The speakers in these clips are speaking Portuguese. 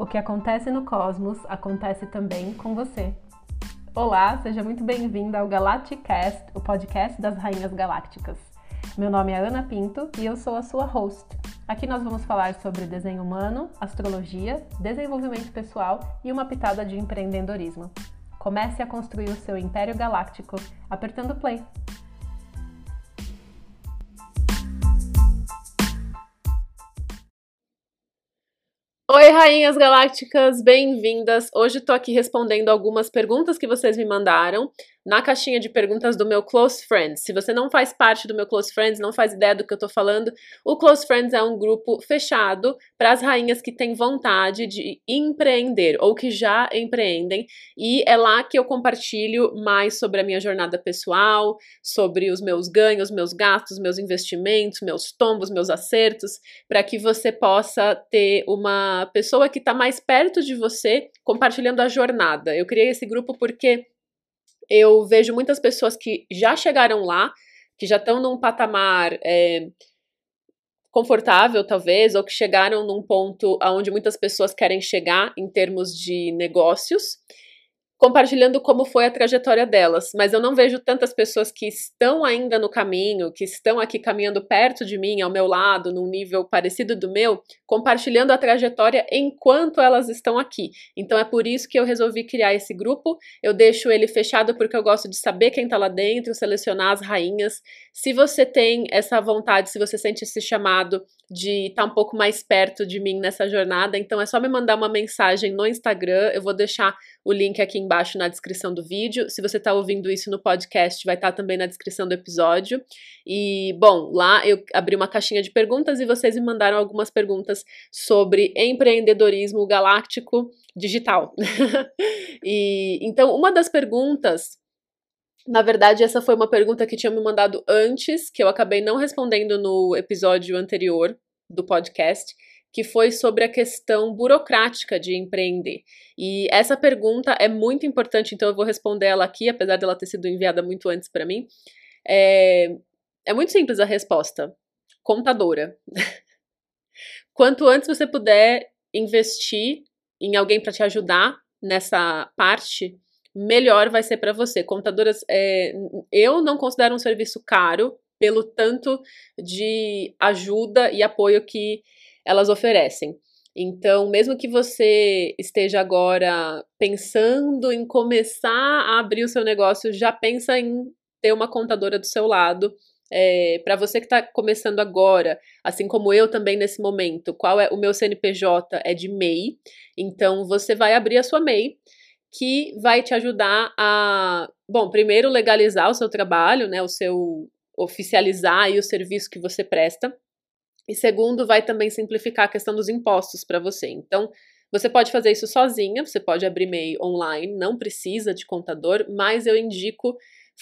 O que acontece no cosmos acontece também com você. Olá, seja muito bem-vinda ao Galacticast, o podcast das Rainhas Galácticas. Meu nome é Ana Pinto e eu sou a sua host. Aqui nós vamos falar sobre desenho humano, astrologia, desenvolvimento pessoal e uma pitada de empreendedorismo. Comece a construir o seu império galáctico apertando play. Oi, rainhas galácticas, bem-vindas! Hoje estou aqui respondendo algumas perguntas que vocês me mandaram na caixinha de perguntas do meu Close Friends. Se você não faz parte do meu Close Friends, não faz ideia do que eu tô falando, o Close Friends é um grupo fechado para as rainhas que têm vontade de empreender ou que já empreendem, e é lá que eu compartilho mais sobre a minha jornada pessoal, sobre os meus ganhos, meus gastos, meus investimentos, meus tombos, meus acertos, para que você possa ter uma pessoa que está mais perto de você compartilhando a jornada. Eu criei esse grupo porque eu vejo muitas pessoas que já chegaram lá, que já estão num patamar é, confortável, talvez, ou que chegaram num ponto aonde muitas pessoas querem chegar em termos de negócios compartilhando como foi a trajetória delas, mas eu não vejo tantas pessoas que estão ainda no caminho, que estão aqui caminhando perto de mim, ao meu lado, num nível parecido do meu, compartilhando a trajetória enquanto elas estão aqui. Então é por isso que eu resolvi criar esse grupo. Eu deixo ele fechado porque eu gosto de saber quem tá lá dentro, selecionar as rainhas. Se você tem essa vontade, se você sente esse chamado de estar tá um pouco mais perto de mim nessa jornada, então é só me mandar uma mensagem no Instagram, eu vou deixar o link aqui embaixo na descrição do vídeo. Se você está ouvindo isso no podcast, vai estar tá também na descrição do episódio. E, bom, lá eu abri uma caixinha de perguntas e vocês me mandaram algumas perguntas sobre empreendedorismo galáctico digital. e então, uma das perguntas na verdade, essa foi uma pergunta que tinha me mandado antes, que eu acabei não respondendo no episódio anterior do podcast, que foi sobre a questão burocrática de empreender. E essa pergunta é muito importante, então eu vou responder ela aqui, apesar dela ter sido enviada muito antes para mim. É, é muito simples a resposta. Contadora. Quanto antes você puder investir em alguém para te ajudar nessa parte, melhor vai ser para você. Contadoras, é, eu não considero um serviço caro pelo tanto de ajuda e apoio que elas oferecem. Então, mesmo que você esteja agora pensando em começar a abrir o seu negócio, já pensa em ter uma contadora do seu lado. É, para você que está começando agora, assim como eu também nesse momento, qual é o meu CNPJ é de MEI, então você vai abrir a sua MEI, que vai te ajudar a, bom, primeiro legalizar o seu trabalho, né, o seu oficializar aí o serviço que você presta. E segundo, vai também simplificar a questão dos impostos para você. Então, você pode fazer isso sozinha, você pode abrir MEI online, não precisa de contador, mas eu indico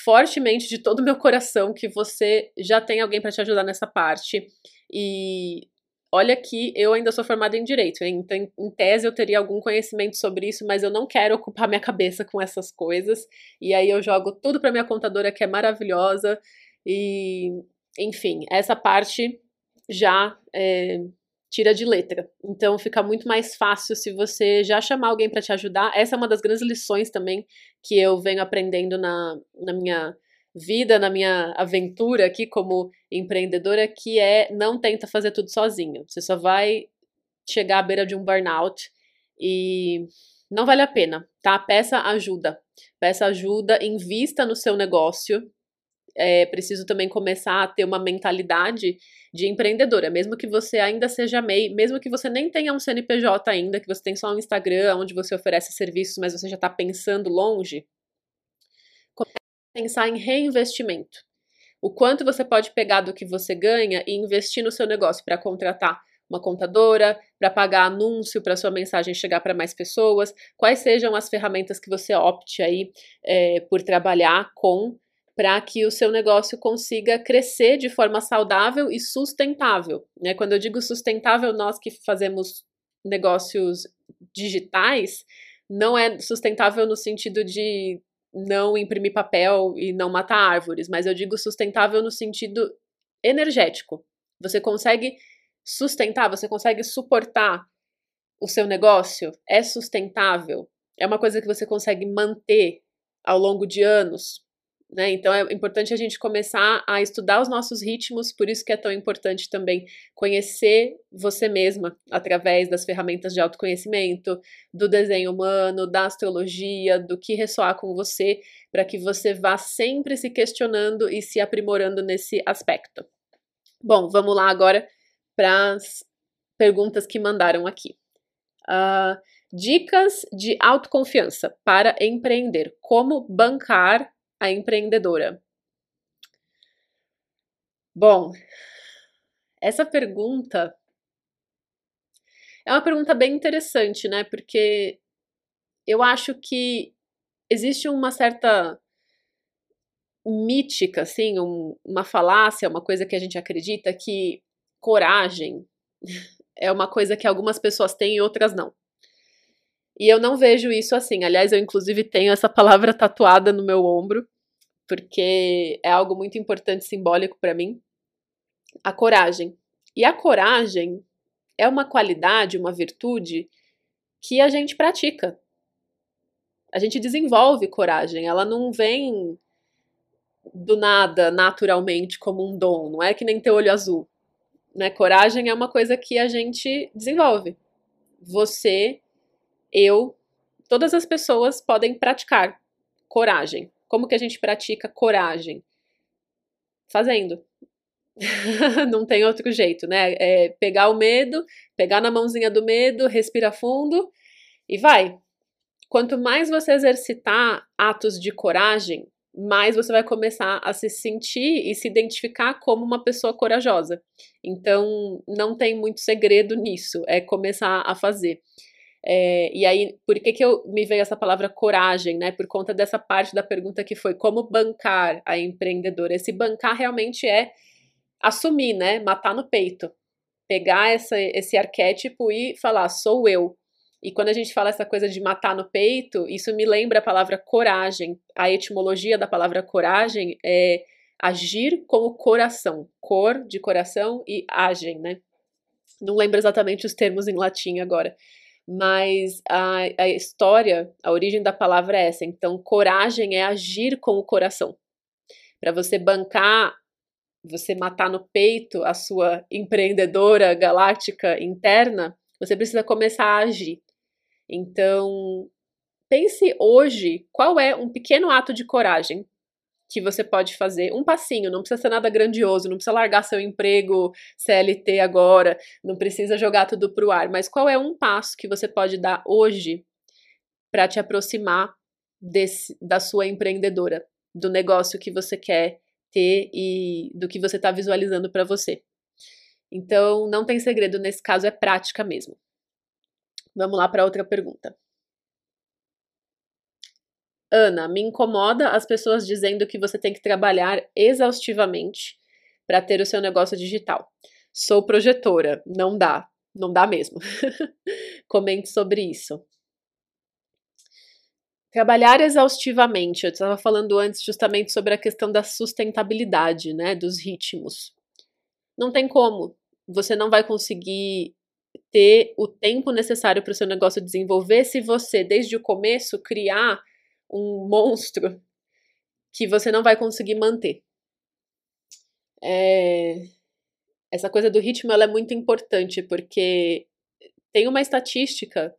fortemente de todo o meu coração que você já tem alguém para te ajudar nessa parte. E olha que eu ainda sou formada em direito, então em tese eu teria algum conhecimento sobre isso, mas eu não quero ocupar minha cabeça com essas coisas. E aí eu jogo tudo para minha contadora que é maravilhosa e enfim, essa parte já é, tira de letra. Então fica muito mais fácil se você já chamar alguém para te ajudar. Essa é uma das grandes lições também que eu venho aprendendo na, na minha vida, na minha aventura aqui como empreendedora, que é não tenta fazer tudo sozinho. Você só vai chegar à beira de um burnout e não vale a pena, tá? Peça ajuda. Peça ajuda, invista no seu negócio. É preciso também começar a ter uma mentalidade de empreendedora, mesmo que você ainda seja MEI, mesmo que você nem tenha um CNPJ ainda, que você tem só um Instagram onde você oferece serviços, mas você já está pensando longe, pensar em reinvestimento. O quanto você pode pegar do que você ganha e investir no seu negócio para contratar uma contadora, para pagar anúncio para sua mensagem chegar para mais pessoas, quais sejam as ferramentas que você opte aí é, por trabalhar com para que o seu negócio consiga crescer de forma saudável e sustentável. Né? Quando eu digo sustentável, nós que fazemos negócios digitais, não é sustentável no sentido de não imprimir papel e não matar árvores, mas eu digo sustentável no sentido energético. Você consegue sustentar, você consegue suportar o seu negócio é sustentável? É uma coisa que você consegue manter ao longo de anos? Né? Então é importante a gente começar a estudar os nossos ritmos, por isso que é tão importante também conhecer você mesma através das ferramentas de autoconhecimento, do desenho humano, da astrologia, do que ressoar com você, para que você vá sempre se questionando e se aprimorando nesse aspecto. Bom, vamos lá agora para as perguntas que mandaram aqui. Uh, dicas de autoconfiança para empreender. Como bancar a empreendedora? Bom, essa pergunta é uma pergunta bem interessante, né? Porque eu acho que existe uma certa mítica, assim, um, uma falácia, uma coisa que a gente acredita que coragem é uma coisa que algumas pessoas têm e outras não. E eu não vejo isso assim. Aliás, eu inclusive tenho essa palavra tatuada no meu ombro, porque é algo muito importante, simbólico para mim. A coragem. E a coragem é uma qualidade, uma virtude que a gente pratica. A gente desenvolve coragem, ela não vem do nada, naturalmente, como um dom, não é que nem ter olho azul. Né? Coragem é uma coisa que a gente desenvolve. Você eu, todas as pessoas podem praticar coragem. Como que a gente pratica coragem? Fazendo. Não tem outro jeito, né? É pegar o medo, pegar na mãozinha do medo, respira fundo e vai. Quanto mais você exercitar atos de coragem, mais você vai começar a se sentir e se identificar como uma pessoa corajosa. Então, não tem muito segredo nisso, é começar a fazer. É, e aí, por que, que eu me veio essa palavra coragem, né? Por conta dessa parte da pergunta que foi como bancar a empreendedora. Esse bancar realmente é assumir, né? Matar no peito. Pegar essa, esse arquétipo e falar, sou eu. E quando a gente fala essa coisa de matar no peito, isso me lembra a palavra coragem. A etimologia da palavra coragem é agir com o coração. Cor de coração e agem, né? Não lembro exatamente os termos em latim agora mas a, a história, a origem da palavra é essa. Então, coragem é agir com o coração. Para você bancar, você matar no peito a sua empreendedora galáctica interna, você precisa começar a agir. Então, pense hoje qual é um pequeno ato de coragem que você pode fazer um passinho, não precisa ser nada grandioso, não precisa largar seu emprego CLT agora, não precisa jogar tudo pro ar, mas qual é um passo que você pode dar hoje para te aproximar desse, da sua empreendedora, do negócio que você quer ter e do que você está visualizando para você. Então, não tem segredo nesse caso, é prática mesmo. Vamos lá para outra pergunta. Ana, me incomoda as pessoas dizendo que você tem que trabalhar exaustivamente para ter o seu negócio digital. Sou projetora, não dá, não dá mesmo. Comente sobre isso. Trabalhar exaustivamente, eu estava falando antes justamente sobre a questão da sustentabilidade, né, dos ritmos. Não tem como, você não vai conseguir ter o tempo necessário para o seu negócio desenvolver se você, desde o começo, criar um monstro que você não vai conseguir manter. É... Essa coisa do ritmo é muito importante porque tem uma estatística,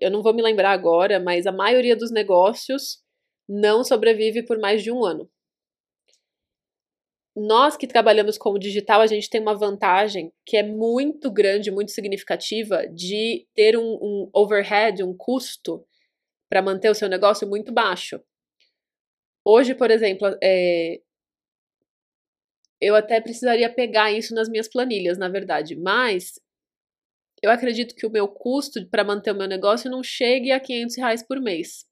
eu não vou me lembrar agora, mas a maioria dos negócios não sobrevive por mais de um ano. Nós que trabalhamos com o digital, a gente tem uma vantagem que é muito grande, muito significativa, de ter um, um overhead, um custo para manter o seu negócio muito baixo. Hoje, por exemplo, é, eu até precisaria pegar isso nas minhas planilhas, na verdade, mas eu acredito que o meu custo para manter o meu negócio não chegue a 500 reais por mês.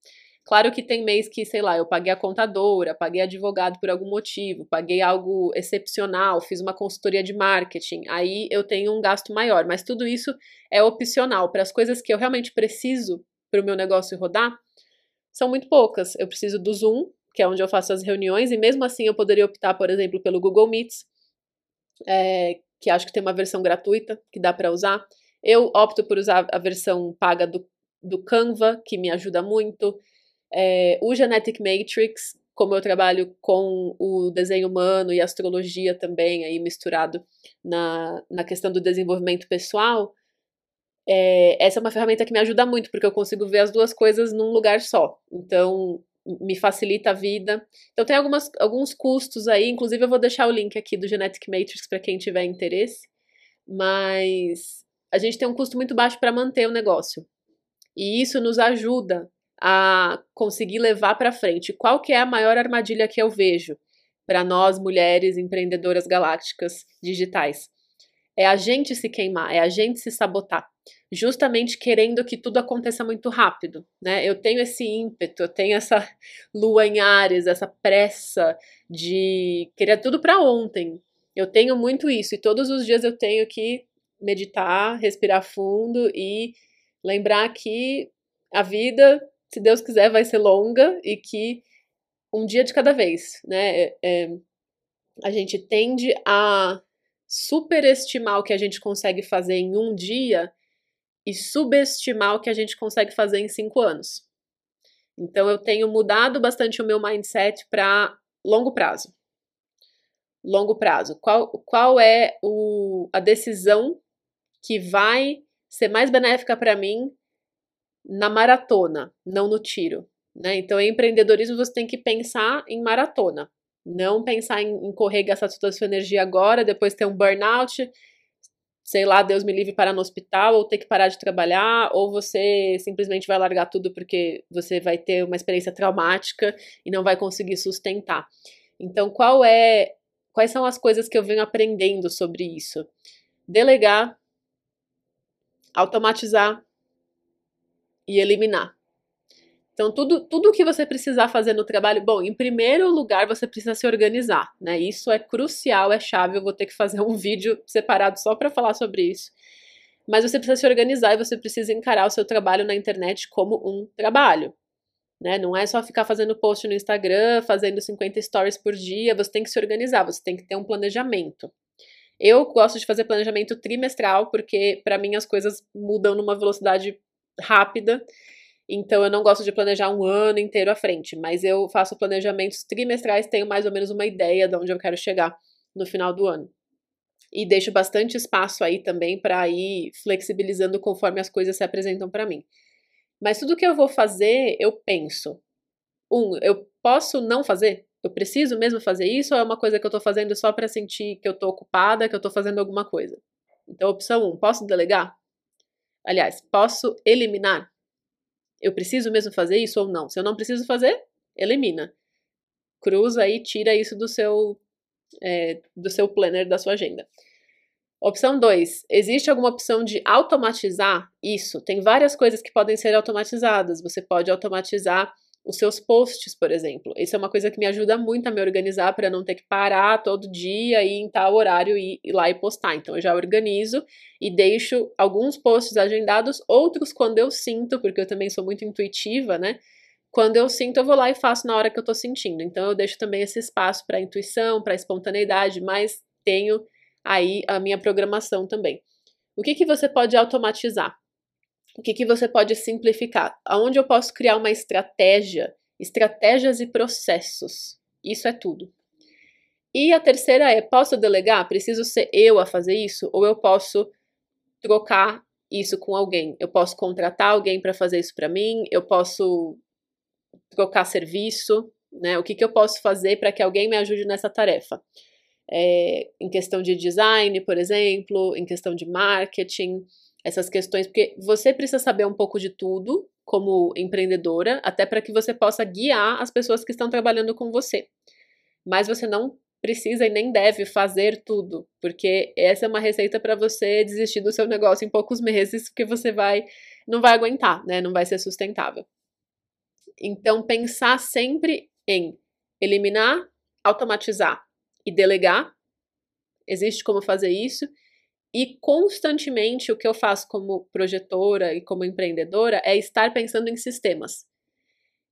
Claro que tem mês que, sei lá, eu paguei a contadora, paguei advogado por algum motivo, paguei algo excepcional, fiz uma consultoria de marketing, aí eu tenho um gasto maior, mas tudo isso é opcional. Para as coisas que eu realmente preciso para o meu negócio rodar são muito poucas. Eu preciso do Zoom, que é onde eu faço as reuniões, e mesmo assim eu poderia optar, por exemplo, pelo Google Meets, é, que acho que tem uma versão gratuita que dá para usar. Eu opto por usar a versão paga do, do Canva, que me ajuda muito. É, o Genetic Matrix, como eu trabalho com o desenho humano e astrologia também, aí misturado na, na questão do desenvolvimento pessoal, é, essa é uma ferramenta que me ajuda muito, porque eu consigo ver as duas coisas num lugar só. Então, me facilita a vida. Então, tem algumas, alguns custos aí, inclusive eu vou deixar o link aqui do Genetic Matrix para quem tiver interesse, mas a gente tem um custo muito baixo para manter o negócio. E isso nos ajuda a conseguir levar para frente. Qual que é a maior armadilha que eu vejo para nós mulheres empreendedoras galácticas digitais? É a gente se queimar, é a gente se sabotar, justamente querendo que tudo aconteça muito rápido, né? Eu tenho esse ímpeto, eu tenho essa lua em Ares, essa pressa de querer tudo para ontem. Eu tenho muito isso e todos os dias eu tenho que meditar, respirar fundo e lembrar que a vida se Deus quiser, vai ser longa e que um dia de cada vez, né? É, é, a gente tende a superestimar o que a gente consegue fazer em um dia e subestimar o que a gente consegue fazer em cinco anos. Então eu tenho mudado bastante o meu mindset para longo prazo. Longo prazo. Qual, qual é o, a decisão que vai ser mais benéfica para mim na maratona, não no tiro. Né? Então, em empreendedorismo, você tem que pensar em maratona, não pensar em, em correr, gastar toda a sua energia agora, depois ter um burnout, sei lá, Deus me livre parar no hospital, ou ter que parar de trabalhar, ou você simplesmente vai largar tudo porque você vai ter uma experiência traumática e não vai conseguir sustentar. Então, qual é, quais são as coisas que eu venho aprendendo sobre isso? Delegar, automatizar, e eliminar. Então, tudo, tudo que você precisar fazer no trabalho, bom, em primeiro lugar, você precisa se organizar, né? Isso é crucial, é chave. Eu vou ter que fazer um vídeo separado só para falar sobre isso. Mas você precisa se organizar e você precisa encarar o seu trabalho na internet como um trabalho. Né? Não é só ficar fazendo post no Instagram, fazendo 50 stories por dia, você tem que se organizar, você tem que ter um planejamento. Eu gosto de fazer planejamento trimestral porque para mim as coisas mudam numa velocidade rápida. Então eu não gosto de planejar um ano inteiro à frente, mas eu faço planejamentos trimestrais, tenho mais ou menos uma ideia de onde eu quero chegar no final do ano. E deixo bastante espaço aí também para ir flexibilizando conforme as coisas se apresentam para mim. Mas tudo que eu vou fazer, eu penso. Um, eu posso não fazer? Eu preciso mesmo fazer isso ou é uma coisa que eu tô fazendo só para sentir que eu tô ocupada, que eu tô fazendo alguma coisa? Então, opção 1, um, posso delegar? Aliás, posso eliminar? Eu preciso mesmo fazer isso ou não? Se eu não preciso fazer, elimina. Cruza e tira isso do seu, é, do seu planner, da sua agenda. Opção 2. Existe alguma opção de automatizar isso? Tem várias coisas que podem ser automatizadas. Você pode automatizar os seus posts, por exemplo. Isso é uma coisa que me ajuda muito a me organizar para não ter que parar todo dia e em tal horário ir, ir lá e postar. Então eu já organizo e deixo alguns posts agendados, outros quando eu sinto, porque eu também sou muito intuitiva, né? Quando eu sinto, eu vou lá e faço na hora que eu tô sentindo. Então eu deixo também esse espaço para intuição, para espontaneidade, mas tenho aí a minha programação também. O que que você pode automatizar? O que, que você pode simplificar? Aonde eu posso criar uma estratégia, estratégias e processos. Isso é tudo. E a terceira é: posso delegar? Preciso ser eu a fazer isso? Ou eu posso trocar isso com alguém? Eu posso contratar alguém para fazer isso para mim? Eu posso trocar serviço? Né? O que, que eu posso fazer para que alguém me ajude nessa tarefa? É, em questão de design, por exemplo, em questão de marketing, essas questões, porque você precisa saber um pouco de tudo como empreendedora, até para que você possa guiar as pessoas que estão trabalhando com você. Mas você não precisa e nem deve fazer tudo, porque essa é uma receita para você desistir do seu negócio em poucos meses, porque você vai não vai aguentar, né? Não vai ser sustentável. Então pensar sempre em eliminar, automatizar e delegar. Existe como fazer isso e constantemente o que eu faço como projetora e como empreendedora é estar pensando em sistemas.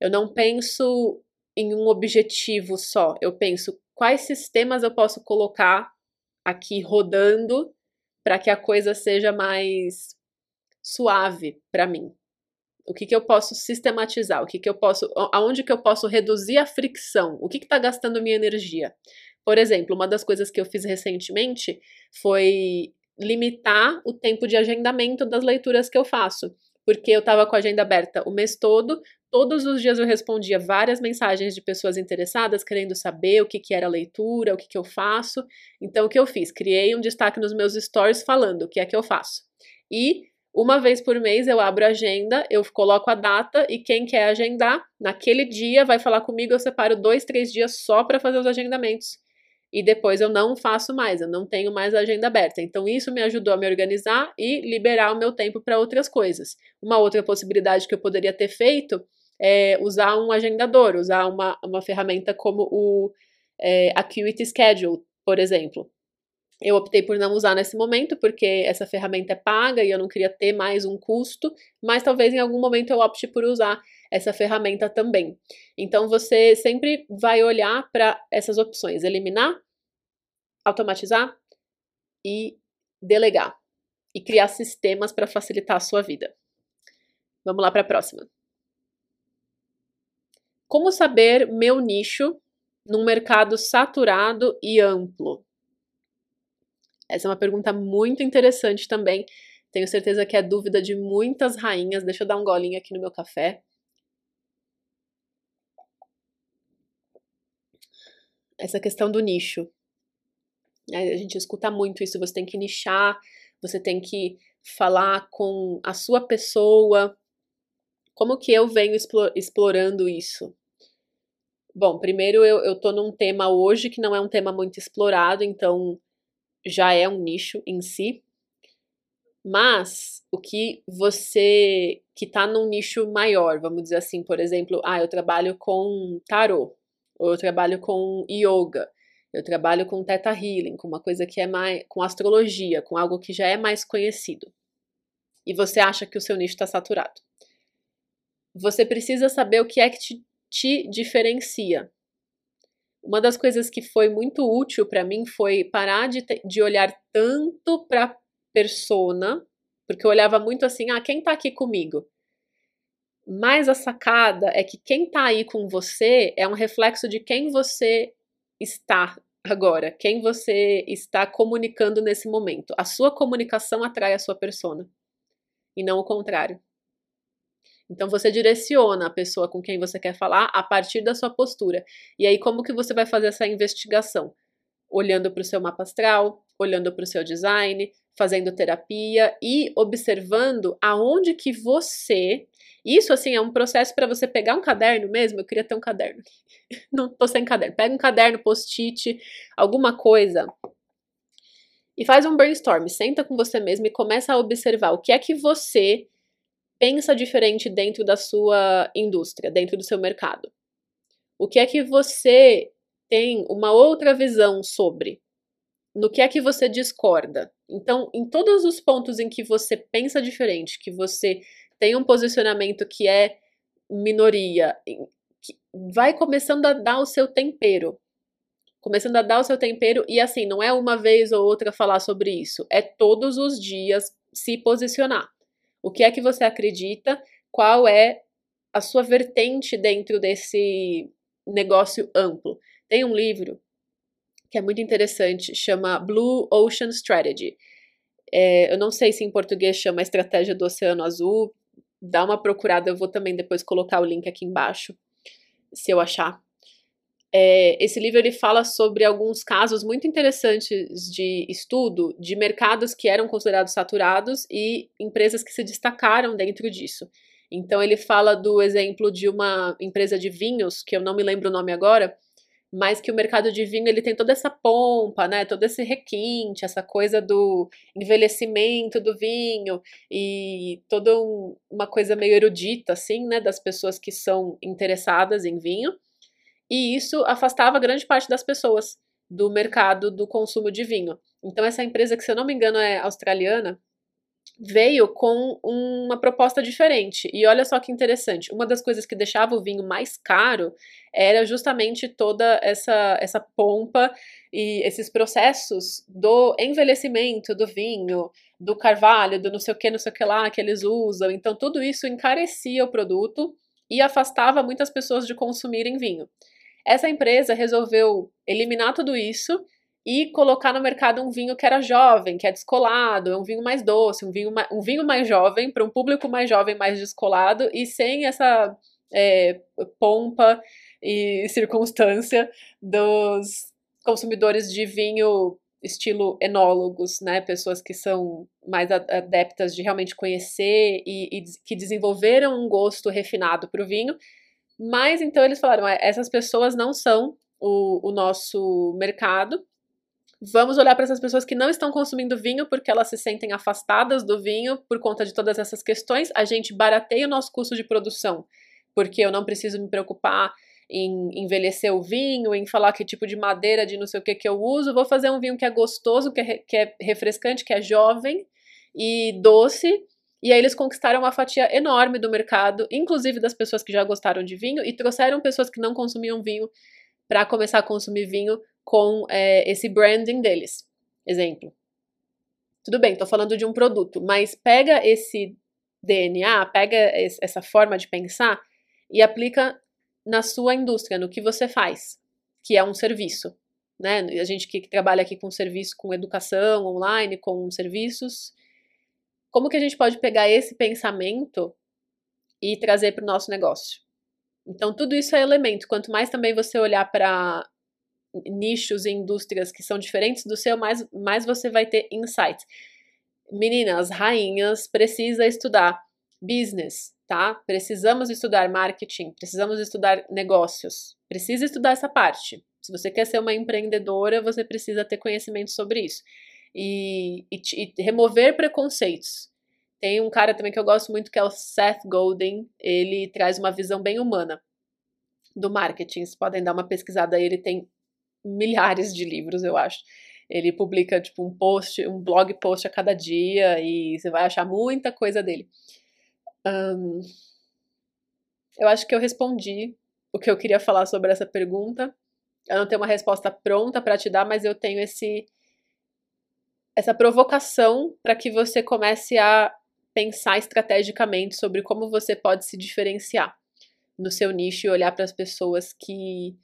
Eu não penso em um objetivo só, eu penso quais sistemas eu posso colocar aqui rodando para que a coisa seja mais suave para mim? O que, que eu posso sistematizar? O que, que eu posso. Aonde que eu posso reduzir a fricção? O que está gastando minha energia? Por exemplo, uma das coisas que eu fiz recentemente foi limitar o tempo de agendamento das leituras que eu faço. Porque eu estava com a agenda aberta o mês todo, todos os dias eu respondia várias mensagens de pessoas interessadas, querendo saber o que, que era a leitura, o que, que eu faço. Então, o que eu fiz? Criei um destaque nos meus stories falando o que é que eu faço. E uma vez por mês eu abro a agenda, eu coloco a data e quem quer agendar, naquele dia vai falar comigo, eu separo dois, três dias só para fazer os agendamentos. E depois eu não faço mais, eu não tenho mais a agenda aberta. Então isso me ajudou a me organizar e liberar o meu tempo para outras coisas. Uma outra possibilidade que eu poderia ter feito é usar um agendador, usar uma, uma ferramenta como o é, Acuity Schedule, por exemplo. Eu optei por não usar nesse momento, porque essa ferramenta é paga e eu não queria ter mais um custo, mas talvez em algum momento eu opte por usar essa ferramenta também. Então você sempre vai olhar para essas opções: eliminar, automatizar e delegar. E criar sistemas para facilitar a sua vida. Vamos lá para a próxima. Como saber meu nicho num mercado saturado e amplo? Essa é uma pergunta muito interessante também. Tenho certeza que é dúvida de muitas rainhas. Deixa eu dar um golinho aqui no meu café. Essa questão do nicho. A gente escuta muito isso. Você tem que nichar, você tem que falar com a sua pessoa. Como que eu venho explorando isso? Bom, primeiro eu, eu tô num tema hoje que não é um tema muito explorado, então já é um nicho em si, mas o que você que está num nicho maior, vamos dizer assim, por exemplo, ah, eu trabalho com tarot, ou eu trabalho com yoga, eu trabalho com teta healing, com uma coisa que é mais com astrologia, com algo que já é mais conhecido. E você acha que o seu nicho está saturado. Você precisa saber o que é que te, te diferencia uma das coisas que foi muito útil para mim foi parar de, de olhar tanto para persona, porque eu olhava muito assim, ah, quem tá aqui comigo? Mas a sacada é que quem tá aí com você é um reflexo de quem você está agora, quem você está comunicando nesse momento. A sua comunicação atrai a sua persona e não o contrário. Então você direciona a pessoa com quem você quer falar a partir da sua postura. E aí como que você vai fazer essa investigação? Olhando para o seu mapa astral, olhando para o seu design, fazendo terapia e observando aonde que você isso, assim, é um processo para você pegar um caderno mesmo. Eu queria ter um caderno. Não tô sem caderno. Pega um caderno, post-it, alguma coisa. E faz um brainstorm. Senta com você mesmo e começa a observar o que é que você pensa diferente dentro da sua indústria, dentro do seu mercado? O que é que você tem uma outra visão sobre? No que é que você discorda? Então, em todos os pontos em que você pensa diferente, que você tem um posicionamento que é minoria, vai começando a dar o seu tempero. Começando a dar o seu tempero, e assim, não é uma vez ou outra falar sobre isso, é todos os dias se posicionar. O que é que você acredita? Qual é a sua vertente dentro desse negócio amplo? Tem um livro que é muito interessante, chama Blue Ocean Strategy. É, eu não sei se em português chama Estratégia do Oceano Azul. Dá uma procurada, eu vou também depois colocar o link aqui embaixo, se eu achar. É, esse livro ele fala sobre alguns casos muito interessantes de estudo de mercados que eram considerados saturados e empresas que se destacaram dentro disso. Então ele fala do exemplo de uma empresa de vinhos, que eu não me lembro o nome agora, mas que o mercado de vinho ele tem toda essa pompa, né, todo esse requinte, essa coisa do envelhecimento do vinho e toda um, uma coisa meio erudita assim, né, das pessoas que são interessadas em vinho. E isso afastava grande parte das pessoas do mercado do consumo de vinho. Então, essa empresa, que se eu não me engano é australiana, veio com uma proposta diferente. E olha só que interessante, uma das coisas que deixava o vinho mais caro era justamente toda essa, essa pompa e esses processos do envelhecimento do vinho, do carvalho, do não sei o que, não sei o que lá que eles usam. Então, tudo isso encarecia o produto e afastava muitas pessoas de consumirem vinho. Essa empresa resolveu eliminar tudo isso e colocar no mercado um vinho que era jovem, que é descolado, é um vinho mais doce, um vinho, um vinho mais jovem, para um público mais jovem, mais descolado e sem essa é, pompa e circunstância dos consumidores de vinho estilo enólogos, né? Pessoas que são mais adeptas de realmente conhecer e, e que desenvolveram um gosto refinado para o vinho. Mas então eles falaram: essas pessoas não são o, o nosso mercado, Vamos olhar para essas pessoas que não estão consumindo vinho porque elas se sentem afastadas do vinho por conta de todas essas questões. A gente barateia o nosso custo de produção, porque eu não preciso me preocupar em envelhecer o vinho, em falar que tipo de madeira de não sei o que que eu uso. Vou fazer um vinho que é gostoso, que é, que é refrescante, que é jovem e doce. E aí eles conquistaram uma fatia enorme do mercado, inclusive das pessoas que já gostaram de vinho, e trouxeram pessoas que não consumiam vinho para começar a consumir vinho com é, esse branding deles. Exemplo. Tudo bem, estou falando de um produto, mas pega esse DNA, pega essa forma de pensar e aplica na sua indústria, no que você faz, que é um serviço. Né? A gente que trabalha aqui com serviço, com educação online, com serviços, como que a gente pode pegar esse pensamento e trazer para o nosso negócio? Então, tudo isso é elemento. Quanto mais também você olhar para nichos e indústrias que são diferentes do seu, mais, mais você vai ter insights. Meninas, rainhas, precisa estudar business, tá? Precisamos estudar marketing, precisamos estudar negócios. Precisa estudar essa parte. Se você quer ser uma empreendedora, você precisa ter conhecimento sobre isso. E, e, e remover preconceitos. Tem um cara também que eu gosto muito que é o Seth Godin. Ele traz uma visão bem humana do marketing. Vocês podem dar uma pesquisada aí. Ele tem milhares de livros, eu acho. Ele publica, tipo, um post, um blog post a cada dia e você vai achar muita coisa dele. Um, eu acho que eu respondi o que eu queria falar sobre essa pergunta. Eu não tenho uma resposta pronta para te dar, mas eu tenho esse essa provocação para que você comece a pensar estrategicamente sobre como você pode se diferenciar no seu nicho e olhar para as pessoas que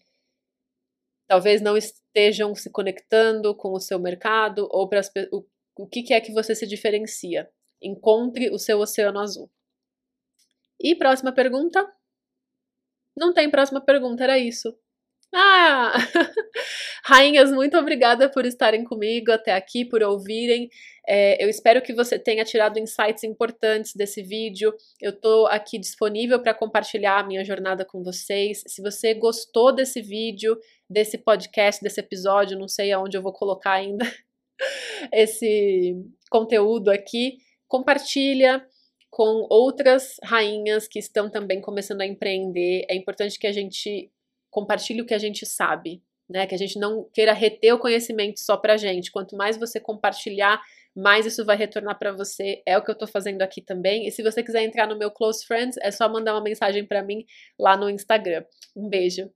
talvez não estejam se conectando com o seu mercado ou para o, o que, que é que você se diferencia. Encontre o seu oceano azul. E próxima pergunta? Não tem próxima pergunta, era isso. Ah! Rainhas, muito obrigada por estarem comigo até aqui, por ouvirem. É, eu espero que você tenha tirado insights importantes desse vídeo. Eu estou aqui disponível para compartilhar a minha jornada com vocês. Se você gostou desse vídeo, desse podcast, desse episódio, não sei aonde eu vou colocar ainda esse conteúdo aqui, compartilha com outras rainhas que estão também começando a empreender. É importante que a gente compartilhe o que a gente sabe, né? Que a gente não queira reter o conhecimento só pra gente. Quanto mais você compartilhar, mais isso vai retornar para você. É o que eu tô fazendo aqui também. E se você quiser entrar no meu Close Friends, é só mandar uma mensagem para mim lá no Instagram. Um beijo.